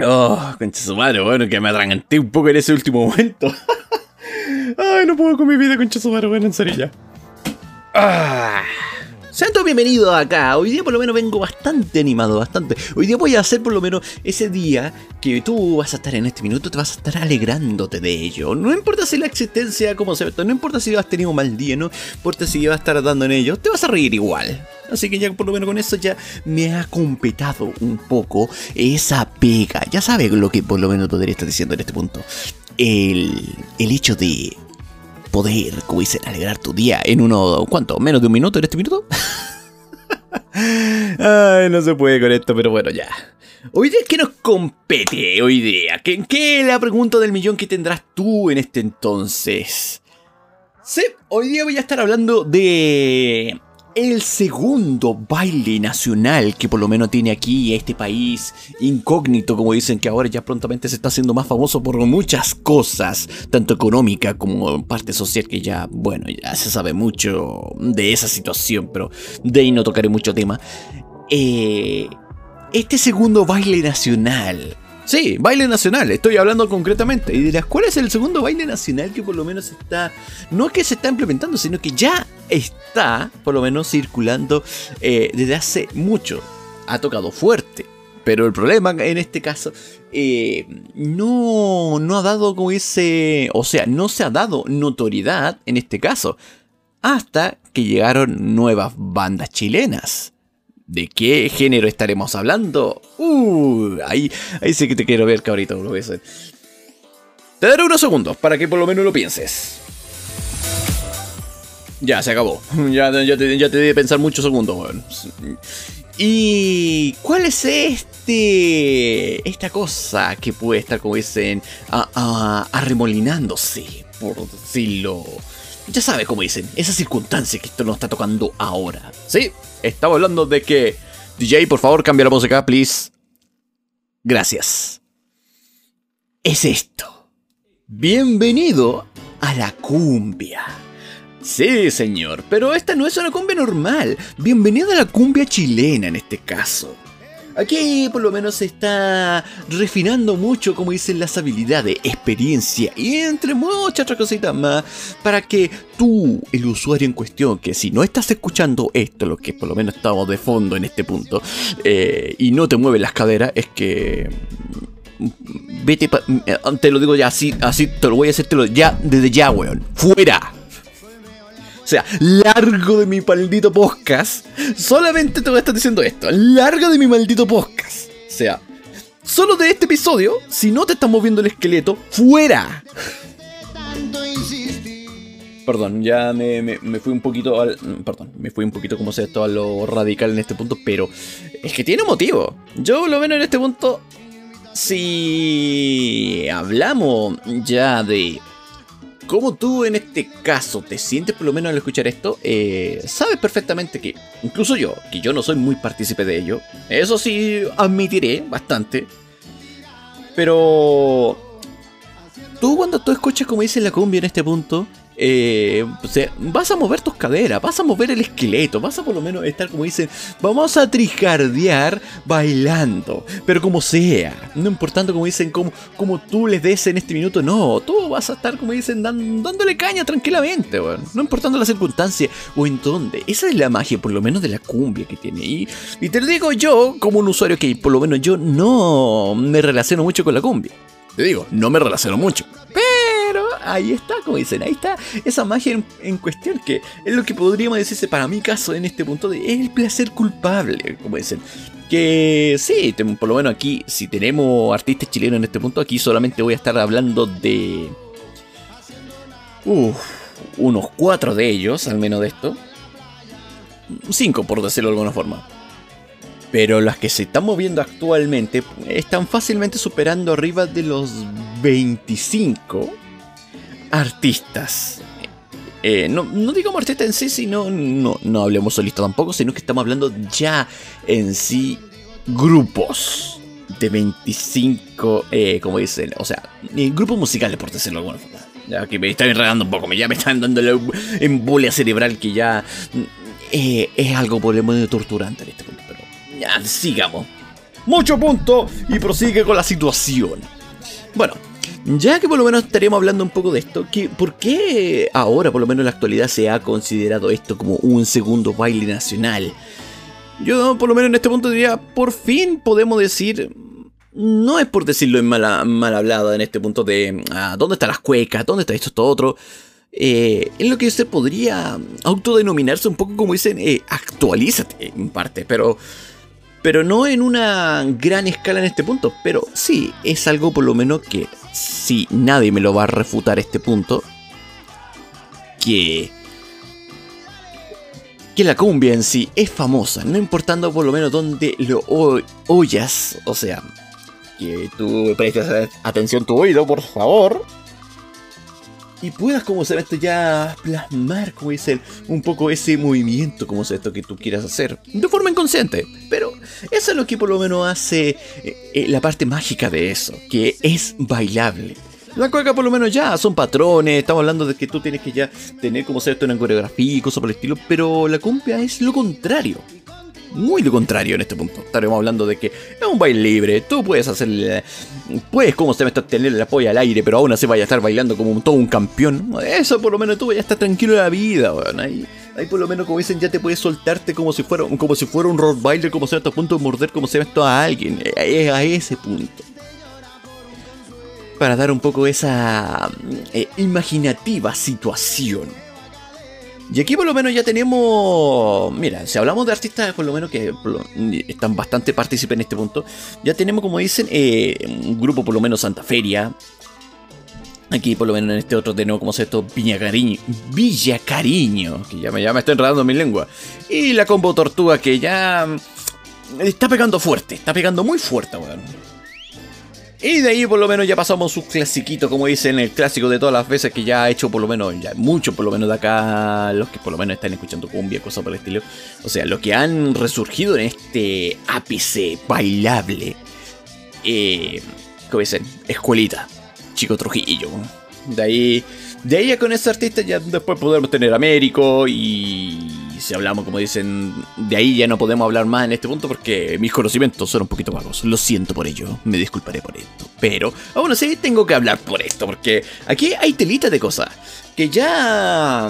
Oh, concha su madre, bueno, que me atraganté un poco en ese último momento. Ay, no puedo con mi vida, concha su madre, bueno, en serio. Ah. Sean todos bienvenidos acá. Hoy día por lo menos vengo bastante animado, bastante. Hoy día voy a hacer por lo menos ese día que tú vas a estar en este minuto, te vas a estar alegrándote de ello. No importa si la existencia como se no importa si has tenido un mal día, no importa si vas a estar dando en ello, te vas a reír igual. Así que ya por lo menos con eso ya me ha completado un poco esa pega. Ya sabes lo que por lo menos podría estar diciendo en este punto. El, el hecho de poder, como dicen, alegrar tu día en uno, ¿cuánto? ¿Menos de un minuto en este minuto? Ay, no se puede con esto, pero bueno, ya. Hoy día, ¿qué nos compete hoy día? ¿Qué, ¿Qué es la pregunta del millón que tendrás tú en este entonces? Sí, hoy día voy a estar hablando de el segundo baile nacional que por lo menos tiene aquí este país incógnito, como dicen que ahora ya prontamente se está haciendo más famoso por muchas cosas, tanto económica como parte social, que ya, bueno, ya se sabe mucho de esa situación, pero de ahí no tocaré mucho tema. Eh, este segundo baile nacional Sí, baile nacional, estoy hablando concretamente. Y dirás, ¿cuál es el segundo baile nacional que por lo menos está, no es que se está implementando, sino que ya está, por lo menos, circulando eh, desde hace mucho? Ha tocado fuerte. Pero el problema en este caso eh, no, no ha dado como ese, o sea, no se ha dado notoriedad en este caso hasta que llegaron nuevas bandas chilenas. ¿De qué género estaremos hablando? Uh, ahí, ahí sí que te quiero ver, cabrito. Te daré unos segundos para que por lo menos lo pienses. Ya, se acabó. Ya, ya, te, ya te pensar muchos segundos, weón. ¿Y cuál es este. esta cosa que puede estar, como dicen, arremolinándose, por decirlo ya sabes cómo dicen, esa circunstancia que esto nos está tocando ahora. Sí, estamos hablando de que. DJ, por favor, cambia la música, please. Gracias. Es esto. Bienvenido a la cumbia. Sí, señor, pero esta no es una cumbia normal. Bienvenido a la cumbia chilena en este caso. Aquí por lo menos se está refinando mucho, como dicen, las habilidades, experiencia y entre muchas otras cositas más para que tú, el usuario en cuestión, que si no estás escuchando esto, lo que por lo menos estamos de fondo en este punto, eh, y no te mueves las caderas, es que vete eh, te lo digo ya así, así te lo voy a decir ya desde ya, weón. Fuera. O sea, largo de mi maldito podcast. Solamente te voy a estar diciendo esto. Largo de mi maldito podcast. O sea, solo de este episodio, si no te estás moviendo el esqueleto, fuera. Perdón, ya me, fui un poquito al. Perdón, me fui un poquito como se esto a lo radical en este punto, pero es que tiene motivo. Yo lo veo en este punto. Si hablamos ya de como tú en este caso te sientes por lo menos al escuchar esto, eh, sabes perfectamente que, incluso yo, que yo no soy muy partícipe de ello, eso sí admitiré bastante, pero tú cuando tú escuchas como dice la cumbia en este punto, eh, vas a mover tus caderas, vas a mover el esqueleto, vas a por lo menos estar como dicen, vamos a trijardear bailando, pero como sea, no importando como dicen, como, como tú les des en este minuto, no, tú vas a estar como dicen, dándole caña tranquilamente, no importando la circunstancia o en dónde, esa es la magia por lo menos de la cumbia que tiene, y, y te lo digo yo como un usuario que por lo menos yo no me relaciono mucho con la cumbia, te digo, no me relaciono mucho, ahí está, como dicen, ahí está esa magia en, cuestión, que es lo que podríamos decirse para mi caso en este punto de el placer culpable, como dicen. Que sí, por lo menos aquí, si tenemos artistas chilenos en este punto, aquí solamente voy a estar hablando de... unos cuatro de ellos, al menos de esto. Cinco, por decirlo de alguna forma. Pero las que se están moviendo actualmente están fácilmente superando arriba de los 25 artistas. Eh, no, no digamos artista en sí, sino no, no hablemos solista tampoco, sino que estamos hablando ya en sí grupos de 25, eh, como dicen, o sea, grupos musicales, por decirlo de alguna forma. Ya que me están enredando un poco, me ya me están dando la embolia cerebral que ya eh, es algo por el torturante en este punto. Pero sigamos. Mucho punto y prosigue con la situación. Bueno, ya que por lo menos estaríamos hablando un poco de esto, que ¿por qué ahora, por lo menos en la actualidad, se ha considerado esto como un segundo baile nacional? Yo, por lo menos en este punto diría, por fin podemos decir, no es por decirlo en mal, mal hablado en este punto de, ah, ¿dónde están las cuecas? ¿Dónde está esto, esto, otro? Eh, en lo que usted podría autodenominarse un poco como dicen, eh, actualízate en parte, pero pero no en una gran escala en este punto. Pero sí, es algo por lo menos que si nadie me lo va a refutar este punto, que que la cumbia en sí es famosa, no importando por lo menos dónde lo oyas, o sea, que tú prestes atención tu oído, por favor, y puedas, como se esto ya plasmar, como dicen, un poco ese movimiento, como se esto que tú quieras hacer, de forma inconsciente. Pero eso es lo que por lo menos hace eh, eh, la parte mágica de eso, que es bailable. La cueca por lo menos ya son patrones, estamos hablando de que tú tienes que ya tener como se esto una coreografía y cosas por el estilo, pero la cumbia es lo contrario muy lo contrario en este punto. Estaremos hablando de que es un baile libre, tú puedes hacerle, puedes como se me está tener la polla al aire, pero aún así vaya a estar bailando como todo un campeón. Eso por lo menos tú vayas a estar tranquilo en la vida, weón. Ahí por lo menos como dicen ya te puedes soltarte como si fuera, como si fuera un rock bailer, como se a punto de morder como se ve esto a alguien. Es a ese punto. Para dar un poco esa eh, imaginativa situación. Y aquí por lo menos ya tenemos, mira, si hablamos de artistas por lo menos que están bastante partícipes en este punto, ya tenemos como dicen eh, un grupo por lo menos Santa Feria. Aquí por lo menos en este otro tenemos como se esto Villa Cariño, Villa Cariño, que ya me, ya me enredando mi lengua. Y la combo Tortuga que ya está pegando fuerte, está pegando muy fuerte, weón. Y de ahí por lo menos ya pasamos su clasiquito, como dicen, el clásico de todas las veces que ya ha hecho por lo menos, ya mucho por lo menos de acá, los que por lo menos están escuchando cumbia, cosas por el estilo. O sea, los que han resurgido en este ápice bailable. Eh, como dicen, escuelita, Chico Trujillo. De ahí, de ahí ya con ese artista ya después podemos tener Américo y si hablamos, como dicen, de ahí ya no podemos hablar más en este punto porque mis conocimientos son un poquito vagos. Lo siento por ello, me disculparé por esto. Pero aún así tengo que hablar por esto porque aquí hay telita de cosas que ya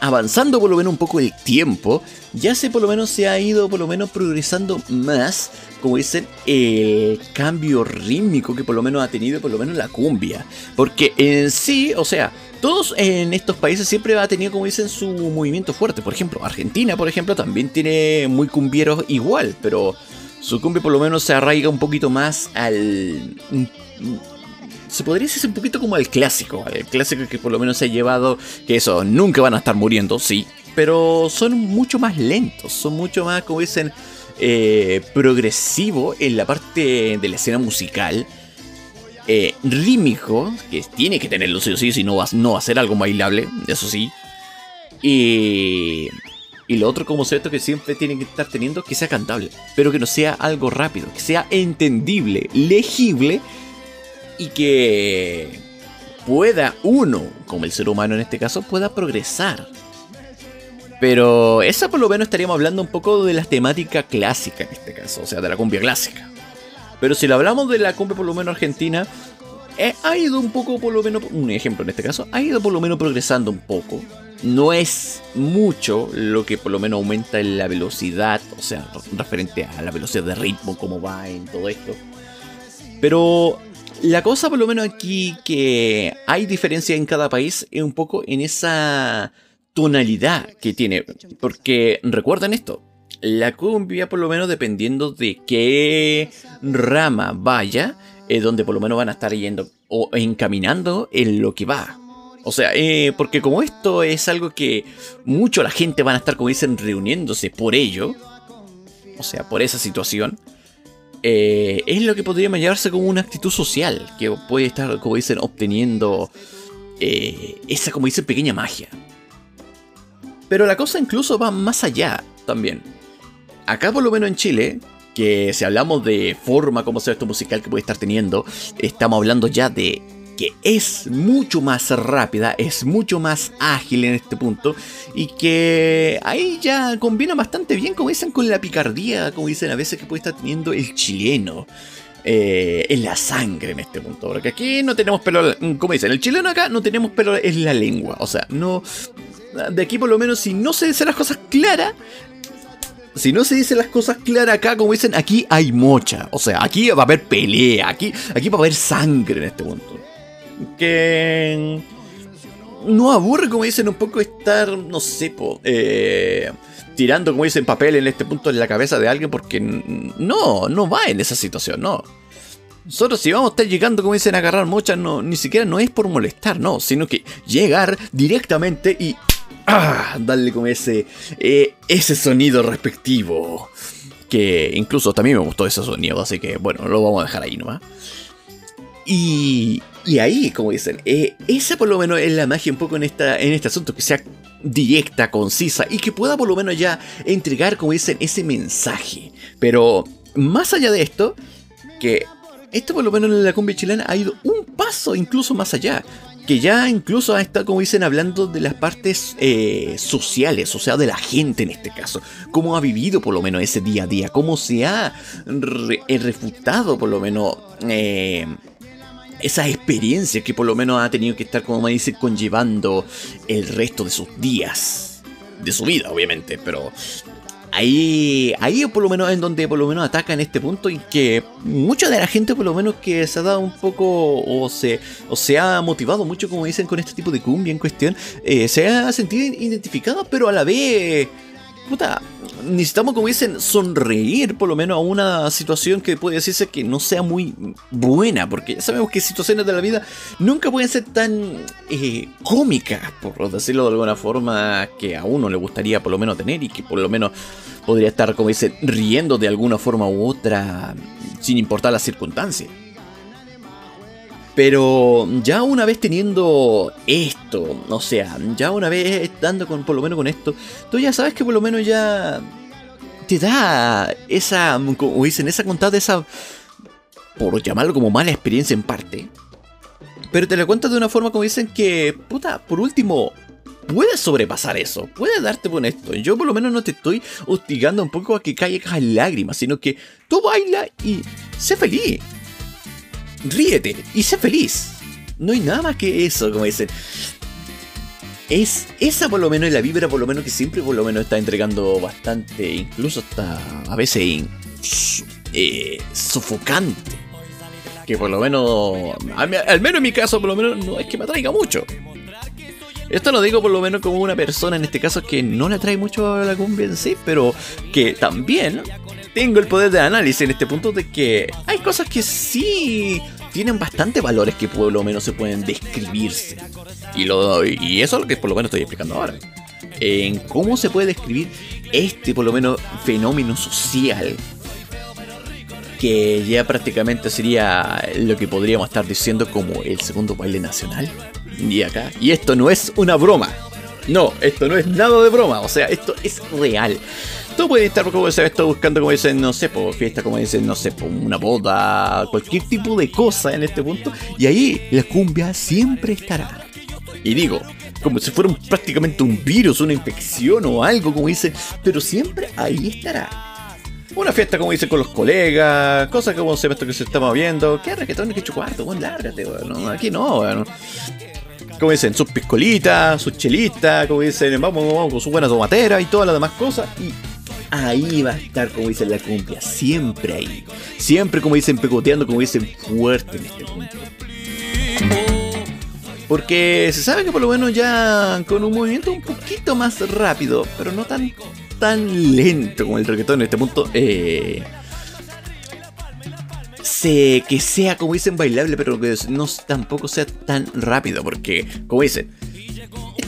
avanzando por lo menos un poco el tiempo, ya se por lo menos se ha ido por lo menos progresando más, como dicen, el cambio rítmico que por lo menos ha tenido por lo menos la cumbia. Porque en sí, o sea, todos en estos países siempre ha tenido, como dicen, su movimiento fuerte. Por ejemplo, Argentina, por ejemplo, también tiene muy cumbieros igual, pero su cumbia por lo menos se arraiga un poquito más al... Se podría decir un poquito como al clásico, el clásico que por lo menos se ha llevado, que eso, nunca van a estar muriendo, sí, pero son mucho más lentos, son mucho más, como dicen, eh, progresivo en la parte de la escena musical eh, rítmico, que tiene que tenerlo sí o sí, si no va, no va a ser algo bailable, eso sí. Y, y lo otro como esto que siempre tiene que estar teniendo, que sea cantable, pero que no sea algo rápido, que sea entendible, legible y que pueda uno, como el ser humano en este caso, pueda progresar. Pero esa por lo menos estaríamos hablando un poco de la temática clásica en este caso, o sea, de la cumbia clásica. Pero si lo hablamos de la cumbia por lo menos argentina, eh, ha ido un poco por lo menos, un ejemplo en este caso, ha ido por lo menos progresando un poco. No es mucho lo que por lo menos aumenta la velocidad, o sea, referente a la velocidad de ritmo, cómo va en todo esto. Pero la cosa por lo menos aquí que hay diferencia en cada país es un poco en esa tonalidad que tiene. Porque recuerden esto, la cumbia, por lo menos dependiendo de qué rama vaya, es donde por lo menos van a estar yendo o encaminando en lo que va. O sea, eh, porque como esto es algo que mucho la gente van a estar, como dicen, reuniéndose por ello, o sea, por esa situación, eh, es lo que podría llamarse como una actitud social, que puede estar, como dicen, obteniendo eh, esa, como dicen, pequeña magia. Pero la cosa incluso va más allá también acá por lo menos en Chile, que si hablamos de forma como sea esto musical que puede estar teniendo, estamos hablando ya de que es mucho más rápida, es mucho más ágil en este punto y que ahí ya combina bastante bien, como dicen, con la picardía, como dicen a veces que puede estar teniendo el chileno. Eh, en la sangre en este punto. Porque aquí no tenemos pelo, como dicen, el chileno acá no tenemos pelo en la lengua. O sea, no. De aquí por lo menos, si no se dicen las cosas claras, si no se dicen las cosas claras acá, como dicen, aquí hay mocha. O sea, aquí va a haber pelea, aquí, aquí va a haber sangre en este punto. Que no aburre, como dicen, un poco estar, no sé, eh, tirando, como dicen, papel en este punto en la cabeza de alguien, porque no, no va en esa situación, no. Nosotros si vamos a estar llegando, como dicen, a agarrar mochas, no, ni siquiera no es por molestar, no, sino que llegar directamente y ah, darle como ese, eh, ese sonido respectivo. Que incluso también me gustó ese sonido, así que bueno, lo vamos a dejar ahí nomás. Y, y ahí, como dicen, eh, esa por lo menos es la magia un poco en, esta, en este asunto, que sea directa, concisa y que pueda por lo menos ya entregar, como dicen, ese mensaje. Pero más allá de esto, que esto por lo menos en la cumbia chilena ha ido un paso incluso más allá. Que ya incluso estado, como dicen, hablando de las partes eh, sociales, o sea, de la gente en este caso. Cómo ha vivido por lo menos ese día a día, cómo se ha refutado por lo menos eh, esa experiencia que por lo menos ha tenido que estar, como me dice, conllevando el resto de sus días. De su vida, obviamente, pero ahí, ahí por lo menos en donde por lo menos ataca en este punto y que mucha de la gente por lo menos que se ha dado un poco o se, o se ha motivado mucho como dicen con este tipo de cumbia en cuestión, eh, se ha sentido identificado pero a la vez puta, necesitamos, como dicen, sonreír por lo menos a una situación que puede decirse que no sea muy buena, porque ya sabemos que situaciones de la vida nunca pueden ser tan eh, cómicas, por decirlo de alguna forma, que a uno le gustaría por lo menos tener y que por lo menos podría estar, como dicen, riendo de alguna forma u otra, sin importar las circunstancias. Pero ya una vez teniendo esto, o sea, ya una vez estando con, por lo menos con esto, tú ya sabes que por lo menos ya te da esa, como dicen, esa contada, esa, por llamarlo como mala experiencia en parte. Pero te la cuentas de una forma como dicen que, puta, por último, puedes sobrepasar eso, puedes darte con esto. Yo por lo menos no te estoy hostigando un poco a que caigas lágrimas, sino que tú baila y sé feliz ríete y sé feliz. No hay nada más que eso, como dicen. Es esa por lo menos es la vibra por lo menos que siempre por lo menos está entregando bastante, incluso hasta a veces eh, sofocante. Que por lo menos, al menos en mi caso por lo menos no es que me atraiga mucho. Esto lo digo por lo menos como una persona en este caso que no le atrae mucho a la cumbia en sí, pero que también tengo el poder de análisis en este punto de que hay cosas que sí tienen bastante valores que por lo menos se pueden describirse. Y, lo, y eso es lo que por lo menos estoy explicando ahora. En cómo se puede describir este por lo menos fenómeno social que ya prácticamente sería lo que podríamos estar diciendo como el segundo baile nacional. Y acá. Y esto no es una broma. No, esto no es nada de broma. O sea, esto es real. Tú puedes estar, como se esto buscando, como dicen, no sé, por fiesta, como dicen, no sé, por una boda, cualquier tipo de cosa en este punto. Y ahí la cumbia siempre estará. Y digo, como si fuera prácticamente un virus, una infección o algo, como dicen, pero siempre ahí estará. Una fiesta, como dicen, con los colegas, cosas como se esto que se está moviendo. ¿Qué reggaetón? ¿Qué cuarto? Bueno, lárgate, bueno. Aquí no, bueno como dicen, sus piscolitas, sus chelitas, como dicen, vamos, vamos con su buena tomatera y todas las demás cosas. Y ahí va a estar, como dicen, la cumbia, siempre ahí. Siempre, como dicen, pecoteando, como dicen, fuerte en este punto. Porque se sabe que por lo menos ya con un movimiento un poquito más rápido, pero no tan, tan lento como el reggaetón en este punto, eh, que sea, como dicen, bailable, pero que no tampoco sea tan rápido, porque, como dicen,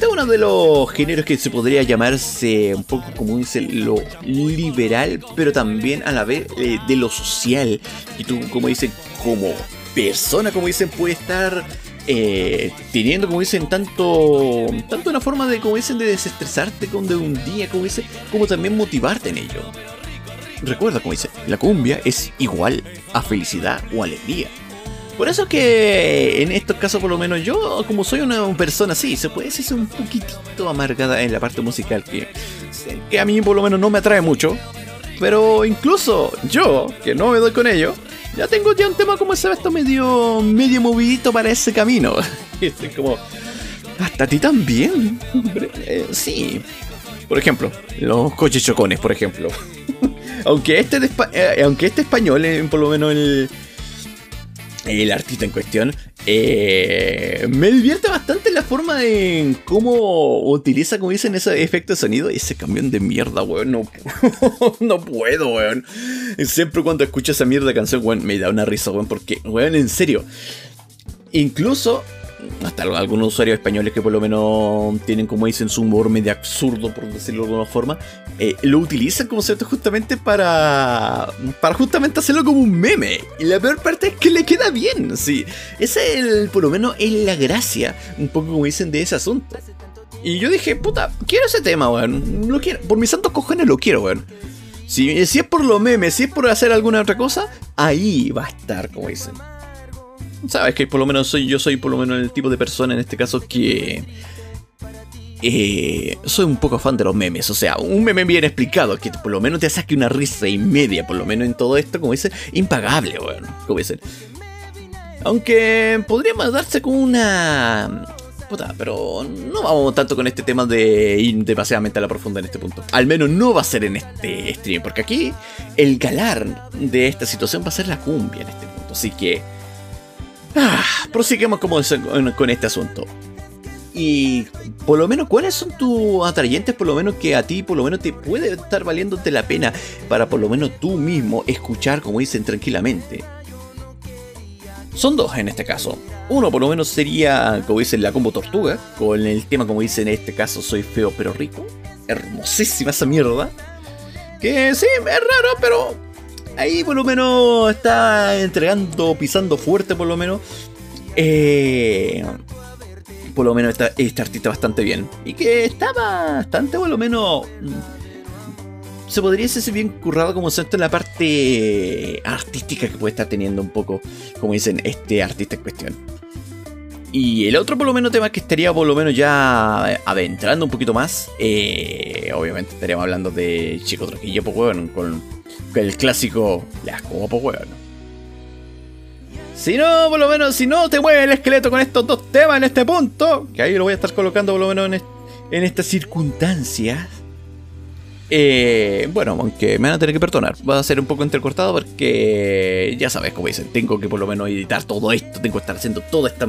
este es uno de los géneros que se podría llamarse un poco, como dicen, lo liberal, pero también a la vez eh, de lo social. Y tú, como dicen, como persona, como dicen, puede estar eh, teniendo, como dicen, tanto, tanto una forma de, como dicen, de desestresarte con de un día, como dicen, como también motivarte en ello. Recuerda, como dice, la cumbia es igual a felicidad o alegría. Por eso que en estos casos, por lo menos yo, como soy una persona así, se puede decir un poquitito amargada en la parte musical, que, que a mí por lo menos no me atrae mucho. Pero incluso yo, que no me doy con ello, ya tengo ya un tema como ese esto medio, medio movidito para ese camino. es como, hasta ti también. Eh, sí. Por ejemplo, los coches chocones, por ejemplo. aunque, este eh, aunque este español, eh, por lo menos el, el artista en cuestión, eh, me divierte bastante la forma de cómo utiliza, como dicen, ese efecto de sonido. Ese camión de mierda, weón. No, no puedo, weón. Siempre cuando escucho esa mierda canción, weón, me da una risa, weón. Porque, weón, en serio. Incluso hasta algunos usuarios españoles que por lo menos tienen, como dicen, su humor medio absurdo, por decirlo de alguna forma, eh, lo utilizan como cierto justamente para, para justamente hacerlo como un meme. Y la peor parte es que le queda bien, sí. Esa es por lo menos es la gracia, un poco como dicen, de ese asunto. Y yo dije, puta, quiero ese tema, weón. Lo quiero. Por mis santos cojones lo quiero, weón. Si, si es por lo memes, si es por hacer alguna otra cosa, ahí va a estar, como dicen. Sabes que por lo menos soy, yo soy por lo menos el tipo de persona en este caso que... Eh, soy un poco fan de los memes, o sea, un meme bien explicado, que por lo menos te saque una risa y media, por lo menos en todo esto, como dicen, impagable, bueno, como dicen. Aunque podríamos darse con una... Puta, pero no vamos tanto con este tema de ir demasiadamente a la profunda en este punto. Al menos no va a ser en este stream, porque aquí el galar de esta situación va a ser la cumbia en este punto. Así que Ah, prosiguemos como con este asunto. Y por lo menos, ¿cuáles son tus atrayentes? Por lo menos que a ti, por lo menos te puede estar valiéndote la pena para por lo menos tú mismo escuchar, como dicen, tranquilamente. Son dos en este caso. Uno por lo menos sería, como dicen, la combo tortuga, con el tema, como dicen en este caso, soy feo pero rico. Hermosísima esa mierda. Que sí, es raro, pero ahí por lo menos está entregando, pisando fuerte por lo menos. Eh, por lo menos está este artista bastante bien. Y que está bastante, por lo menos. Se podría decir bien currado como centro en la parte artística que puede estar teniendo un poco, como dicen, este artista en cuestión. Y el otro por lo menos tema que estaría por lo menos ya adentrando un poquito más, eh, obviamente estaríamos hablando de Chico Trujillo, pues bueno, con el clásico, ya, como weón. Si no, por lo menos, si no te mueve el esqueleto con estos dos temas en este punto, que ahí lo voy a estar colocando por lo menos en, en estas circunstancias. Eh, bueno, aunque me van a tener que perdonar, va a ser un poco entrecortado porque ya sabes, como dicen, tengo que por lo menos editar todo esto, tengo que estar haciendo toda esta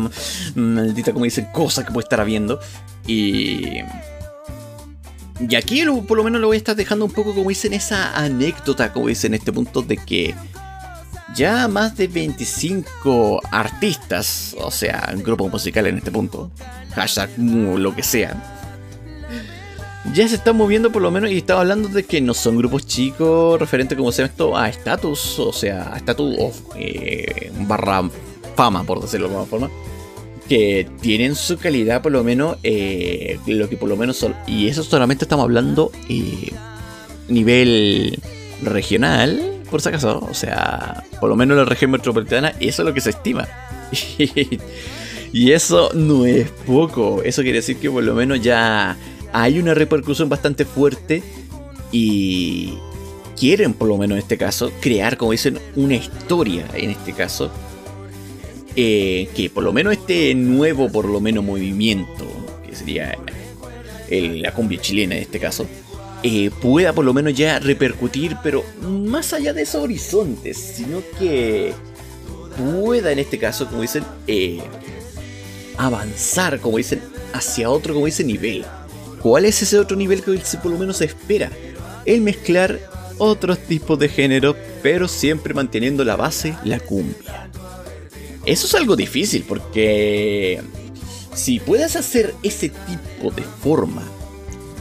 maldita, como dicen, cosa que puedo estar habiendo. Y y aquí por lo menos lo voy a estar dejando un poco como dicen esa anécdota, como dicen en este punto de que ya más de 25 artistas, o sea, grupos musicales en este punto, hashtag lo que sea, ya se están moviendo por lo menos y estaba hablando de que no son grupos chicos referente como se llama esto a status, o sea, a status of eh, barra fama, por decirlo de alguna forma que tienen su calidad por lo menos, eh, lo que por lo menos son, y eso solamente estamos hablando eh, nivel regional, por si acaso, o sea, por lo menos en la región metropolitana, eso es lo que se estima. y eso no es poco, eso quiere decir que por lo menos ya hay una repercusión bastante fuerte y quieren por lo menos en este caso crear, como dicen, una historia en este caso eh, que por lo menos este nuevo, por lo menos movimiento, que sería la cumbia chilena en este caso, eh, pueda por lo menos ya repercutir, pero más allá de esos horizontes, sino que pueda en este caso, como dicen, eh, avanzar, como dicen, hacia otro, como dicen, nivel. ¿Cuál es ese otro nivel que por lo menos se espera? El mezclar otros tipos de género, pero siempre manteniendo la base, la cumbia. Eso es algo difícil porque si puedes hacer ese tipo de forma,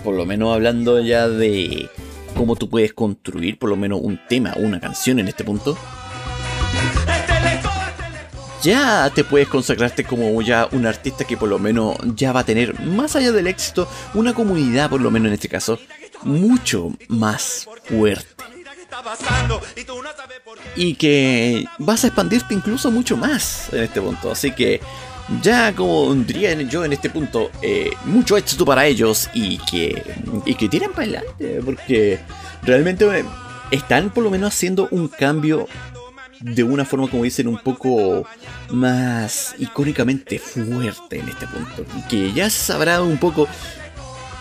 por lo menos hablando ya de cómo tú puedes construir por lo menos un tema, una canción en este punto, ya te puedes consagrarte como ya un artista que por lo menos ya va a tener, más allá del éxito, una comunidad por lo menos en este caso, mucho más fuerte. Y que vas a expandirte incluso mucho más en este punto. Así que ya como diría yo en este punto, eh, mucho éxito para ellos y que, y que para adelante. Porque realmente están por lo menos haciendo un cambio de una forma, como dicen, un poco más icónicamente fuerte en este punto. Y que ya sabrá un poco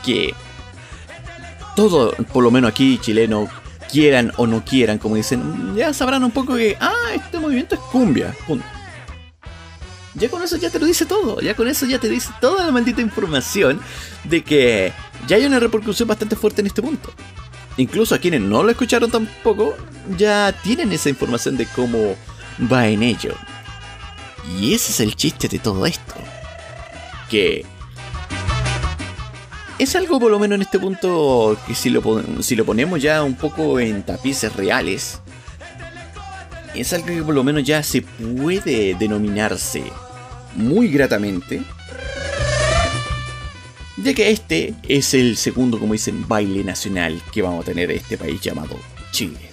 que todo, por lo menos aquí chileno, quieran o no quieran, como dicen, ya sabrán un poco que, ah, este movimiento es cumbia. Ya con eso ya te lo dice todo, ya con eso ya te dice toda la maldita información de que ya hay una repercusión bastante fuerte en este punto. Incluso a quienes no lo escucharon tampoco, ya tienen esa información de cómo va en ello. Y ese es el chiste de todo esto. Que es algo por lo menos en este punto que si lo, si lo ponemos ya un poco en tapices reales, es algo que por lo menos ya se puede denominarse muy gratamente de que este es el segundo, como dicen, baile nacional que vamos a tener en este país llamado Chile.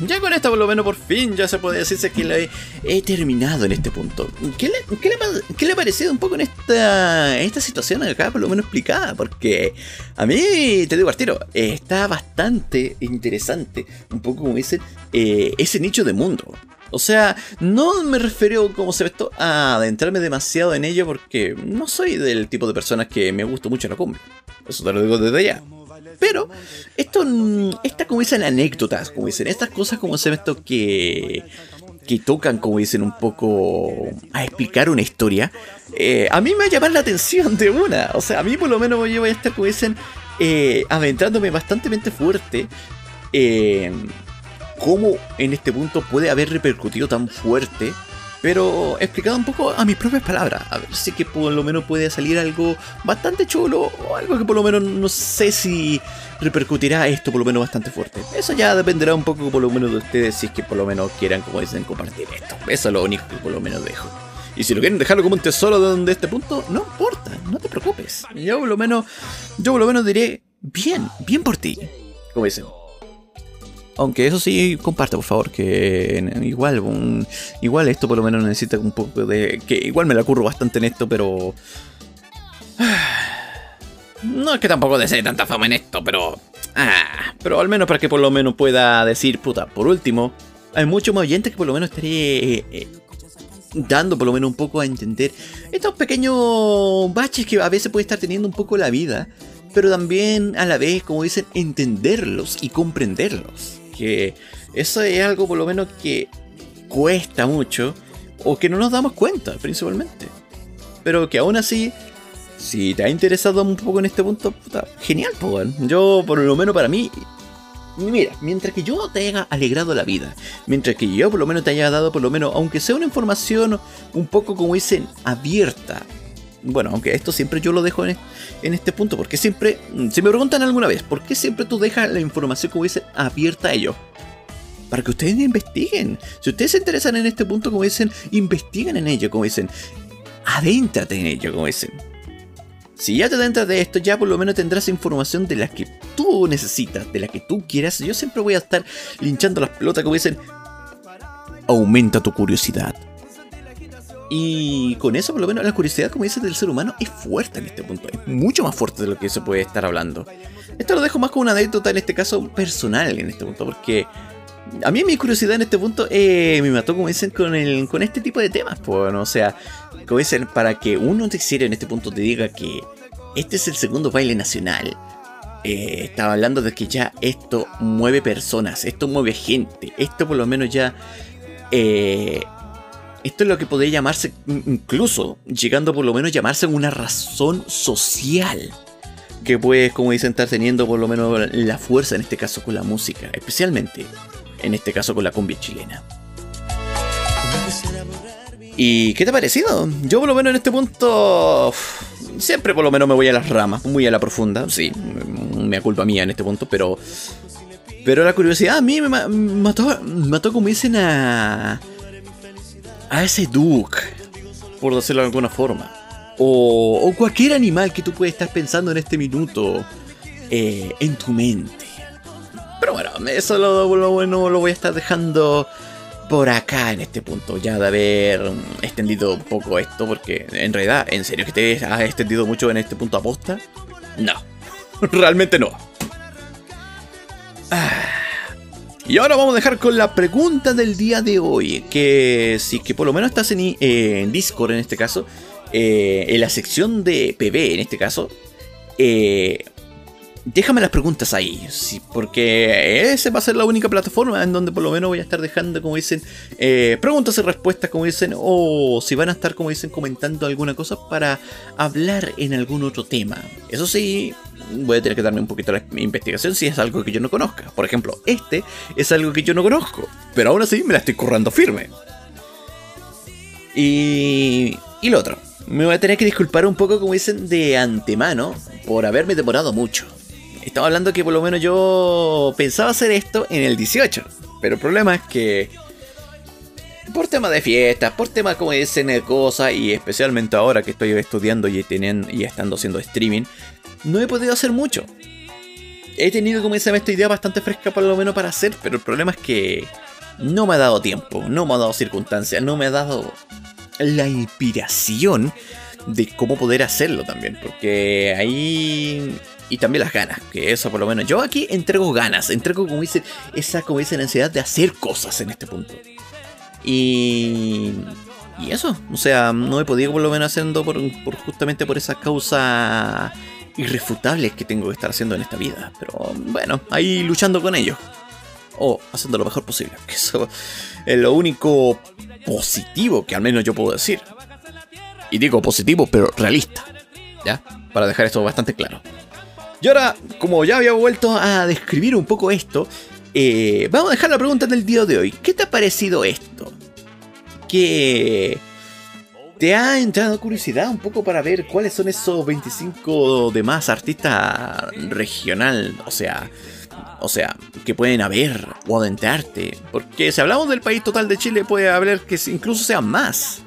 Ya con esto por lo menos por fin ya se puede decirse que lo he, terminado en este punto. ¿Qué le, ha parecido un poco en esta, esta situación acá por lo menos explicada? Porque a mí, te digo Arturo, está bastante interesante, un poco como dicen, eh, ese nicho de mundo. O sea, no me refiero, como se ve esto, a adentrarme demasiado en ello porque no soy del tipo de personas que me gusta mucho la cumbia. Eso te lo digo desde ya. Pero, esto, esta como dicen anécdotas, como dicen, estas cosas como se esto que, que tocan, como dicen, un poco a explicar una historia, eh, a mí me va a llamar la atención de una. O sea, a mí por lo menos yo voy a estar, como dicen, eh, bastante fuerte. Eh, cómo en este punto puede haber repercutido tan fuerte, pero explicado un poco a mis propias palabras. A ver si que por lo menos puede salir algo bastante chulo o algo que por lo menos no sé si repercutirá esto por lo menos bastante fuerte. Eso ya dependerá un poco por lo menos de ustedes si es que por lo menos quieran, como dicen, compartir esto. Eso es lo único que por lo menos dejo. Y si lo quieren dejarlo como un tesoro de este punto, no importa, no te preocupes. Yo por lo menos, yo por lo menos diré, bien, bien por ti. Como dicen, aunque eso sí, comparte por favor, que igual, igual esto por lo menos necesita un poco de... Que igual me la curro bastante en esto, pero... No es que tampoco desee tanta fama en esto, pero... Ah, pero al menos para que por lo menos pueda decir, puta, por último, hay muchos más oyentes que por lo menos estaré eh, dando por lo menos un poco a entender estos pequeños baches que a veces puede estar teniendo un poco la vida, pero también a la vez, como dicen, entenderlos y comprenderlos que eso es algo por lo menos que cuesta mucho o que no nos damos cuenta principalmente. Pero que aún así, si te ha interesado un poco en este punto, puta, genial, pues. Yo por lo menos para mí, mira, mientras que yo te haya alegrado la vida, mientras que yo por lo menos te haya dado por lo menos, aunque sea una información un poco como dicen, abierta. Bueno, aunque esto siempre yo lo dejo en, en este punto, porque siempre, mm, si me preguntan alguna vez, ¿por qué siempre tú dejas la información, como dicen, abierta a ellos? Para que ustedes investiguen. Si ustedes se interesan en este punto, como dicen, investiguen en ello, como dicen. Adéntrate en ello, como dicen. Si ya te adentras de esto, ya por lo menos tendrás información de la que tú necesitas, de la que tú quieras. Yo siempre voy a estar linchando las pelotas, como dicen. Aumenta tu curiosidad. Y con eso, por lo menos, la curiosidad, como dices, del ser humano es fuerte en este punto. Es mucho más fuerte de lo que se puede estar hablando. Esto lo dejo más como una anécdota, en este caso, personal en este punto, porque a mí mi curiosidad en este punto eh, me mató, como dicen, con, el, con este tipo de temas. Pues, o sea, como dicen, para que uno te en este punto te diga que este es el segundo baile nacional. Eh, estaba hablando de que ya esto mueve personas, esto mueve gente, esto por lo menos ya eh, esto es lo que podría llamarse, incluso llegando por lo menos a llamarse una razón social. Que puede, como dicen, estar teniendo por lo menos la fuerza en este caso con la música, especialmente en este caso con la cumbia chilena. ¿Y qué te ha parecido? Yo por lo menos en este punto siempre por lo menos me voy a las ramas, muy a la profunda, sí, me culpa mía en este punto, pero pero la curiosidad a mí me mató, mató como dicen a a ese Duke, por decirlo de alguna forma. O, o, cualquier animal que tú puedas estar pensando en este minuto. eh, en tu mente. Pero bueno, eso lo, lo, bueno lo voy a estar dejando por acá en este punto, ya de haber extendido un poco esto, porque en realidad, ¿en serio que te has extendido mucho en este punto aposta? No, realmente no. Ah. Y ahora vamos a dejar con la pregunta del día de hoy, que si que por lo menos estás en, en Discord en este caso, eh, en la sección de PB en este caso, eh, déjame las preguntas ahí, porque esa va a ser la única plataforma en donde por lo menos voy a estar dejando, como dicen, eh, preguntas y respuestas, como dicen, o si van a estar, como dicen, comentando alguna cosa para hablar en algún otro tema. Eso sí, voy a tener que darme un poquito de investigación si es algo que yo no conozca. Por ejemplo, este es algo que yo no conozco, pero aún así me la estoy currando firme. Y, y lo otro, me voy a tener que disculpar un poco, como dicen, de antemano por haberme demorado mucho. Estaba hablando que por lo menos yo pensaba hacer esto en el 18. Pero el problema es que por tema de fiestas, por tema como dicen de cosas, y especialmente ahora que estoy estudiando y, teniendo, y estando haciendo streaming, no he podido hacer mucho. He tenido como dicen esta idea bastante fresca por lo menos para hacer, pero el problema es que no me ha dado tiempo, no me ha dado circunstancias, no me ha dado la inspiración de cómo poder hacerlo también, porque ahí y también las ganas, que eso por lo menos. Yo aquí entrego ganas, entrego como dicen, esa como dicen ansiedad de hacer cosas en este punto. Y, y eso, o sea, no he podido por lo menos haciendo por, justamente por esas causas irrefutables que tengo que estar haciendo en esta vida. Pero bueno, ahí luchando con ellos. O haciendo lo mejor posible. Que eso es lo único positivo que al menos yo puedo decir. Y digo positivo, pero realista. ¿Ya? Para dejar esto bastante claro. Y ahora, como ya había vuelto a describir un poco esto, eh, vamos a dejar la pregunta del día de hoy. ¿Qué te ha parecido esto? ¿Qué te ha entrado curiosidad un poco para ver cuáles son esos 25 demás artistas regional, o sea, o sea, que pueden haber o adentrarte. Porque si hablamos del país total de Chile, puede haber que incluso sean más.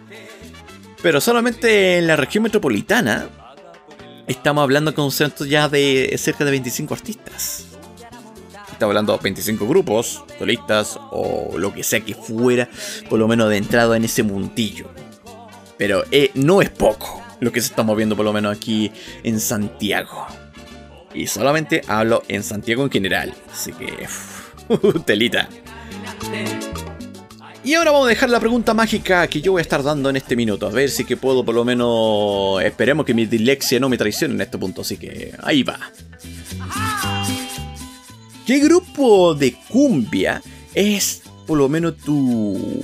Pero solamente en la región metropolitana estamos hablando con un ya de cerca de 25 artistas. Estamos hablando de 25 grupos, solistas o lo que sea que fuera, por lo menos de entrada en ese muntillo. Pero eh, no es poco lo que se está moviendo por lo menos aquí en Santiago. Y solamente hablo en Santiago en general. Así que... telita. Y ahora vamos a dejar la pregunta mágica que yo voy a estar dando en este minuto. A ver si que puedo por lo menos... Esperemos que mi dislexia no me traicione en este punto. Así que ahí va. ¿Qué grupo de cumbia es por lo menos tu...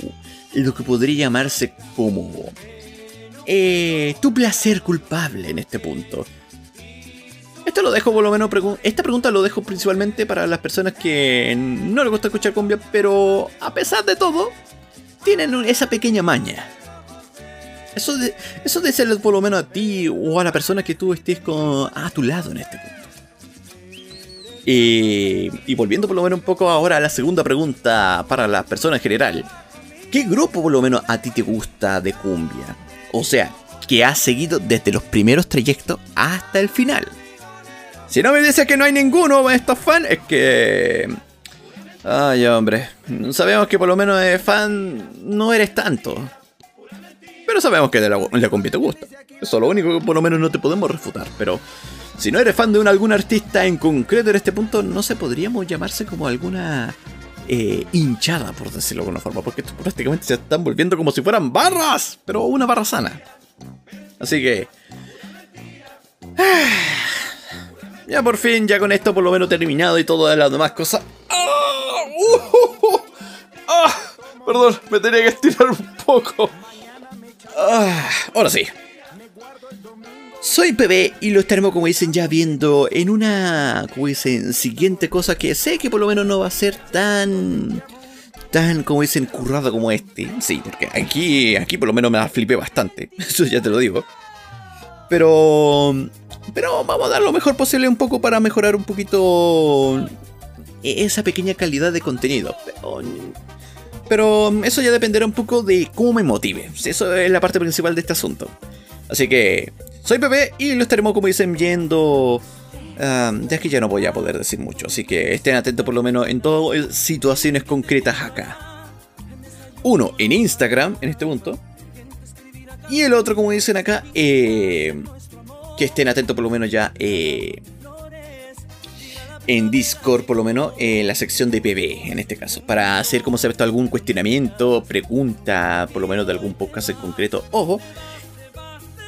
lo que podría llamarse como... Eh, tu placer culpable en este punto? Esto lo dejo por lo menos. Esta pregunta lo dejo principalmente para las personas que no les gusta escuchar cumbia, pero a pesar de todo, tienen esa pequeña maña. Eso de, eso de por lo menos a ti o a la persona que tú estés con, a tu lado en este punto. y volviendo por lo menos un poco ahora a la segunda pregunta para las personas en general. ¿Qué grupo por lo menos a ti te gusta de cumbia? O sea, que has seguido desde los primeros trayectos hasta el final. Si no me dices que no hay ninguno de estos fans, es que. Ay, hombre. Sabemos que por lo menos de fan no eres tanto. Pero sabemos que de la, la compi te gusta. Eso es lo único que por lo menos no te podemos refutar. Pero si no eres fan de un, algún artista en concreto en este punto, no se podríamos llamarse como alguna eh, hinchada, por decirlo de alguna forma. Porque prácticamente se están volviendo como si fueran barras. Pero una barra sana. Así que. Ya por fin, ya con esto por lo menos terminado y todo de las demás cosas. ¡Ah! ¡Uh! ¡Ah! Perdón, me tenía que estirar un poco. ¡Ah! Ahora sí. Soy PB y lo estaremos, como dicen, ya viendo en una, como dicen, siguiente cosa que sé que por lo menos no va a ser tan, tan, como dicen, currado como este. Sí, porque aquí, aquí por lo menos me la flipé bastante. Eso ya te lo digo. Pero pero vamos a dar lo mejor posible un poco para mejorar un poquito esa pequeña calidad de contenido. Pero, eso ya dependerá un poco de cómo me motive. Eso es la parte principal de este asunto. Así que soy Pepe y lo estaremos, como dicen, viendo ya es que ya no voy a poder decir mucho, así que estén atentos por lo menos en todas situaciones concretas acá. Uno, en Instagram, en este punto. Y el otro, como dicen acá, eh, que estén atentos por lo menos ya eh, en Discord, por lo menos en la sección de PB, en este caso, para hacer, como se ha visto, algún cuestionamiento, pregunta, por lo menos de algún podcast en concreto. Ojo,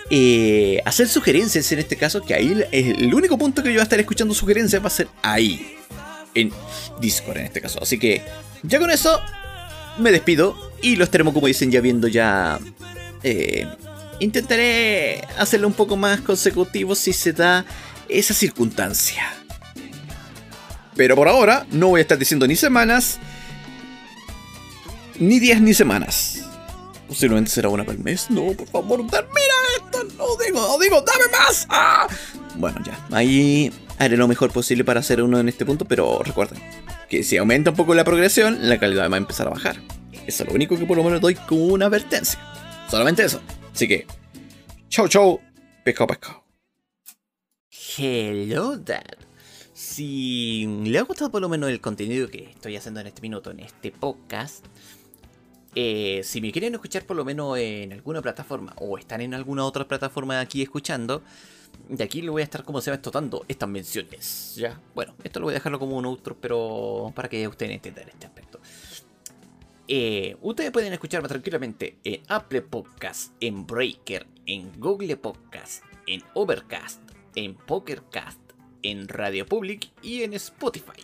eh, hacer sugerencias en este caso, que ahí el único punto que yo voy a estar escuchando sugerencias va a ser ahí, en Discord en este caso. Así que ya con eso me despido y lo estaremos, como dicen, ya viendo ya. Eh, intentaré hacerlo un poco más consecutivo si se da esa circunstancia. Pero por ahora no voy a estar diciendo ni semanas, ni días ni semanas. Posiblemente será una por mes. No, por favor, termina. No digo, no digo, dame más. ¡Ah! Bueno, ya. Ahí haré lo mejor posible para hacer uno en este punto, pero recuerden que si aumenta un poco la progresión, la calidad va a empezar a bajar. Eso es lo único que por lo menos doy como una advertencia. Solamente eso. Así que, chau chau, pescado pescado. Hello, Dad. Si le ha gustado por lo menos el contenido que estoy haciendo en este minuto, en este podcast, eh, si me quieren escuchar por lo menos en alguna plataforma o están en alguna otra plataforma aquí escuchando, de aquí le voy a estar como se va estotando estas menciones. Ya, bueno, esto lo voy a dejarlo como un outro, pero para que ustedes entiendan este aspecto. Eh, ustedes pueden escucharme tranquilamente en Apple Podcast, en Breaker, en Google Podcast, en Overcast, en Pokercast, en Radio Public y en Spotify.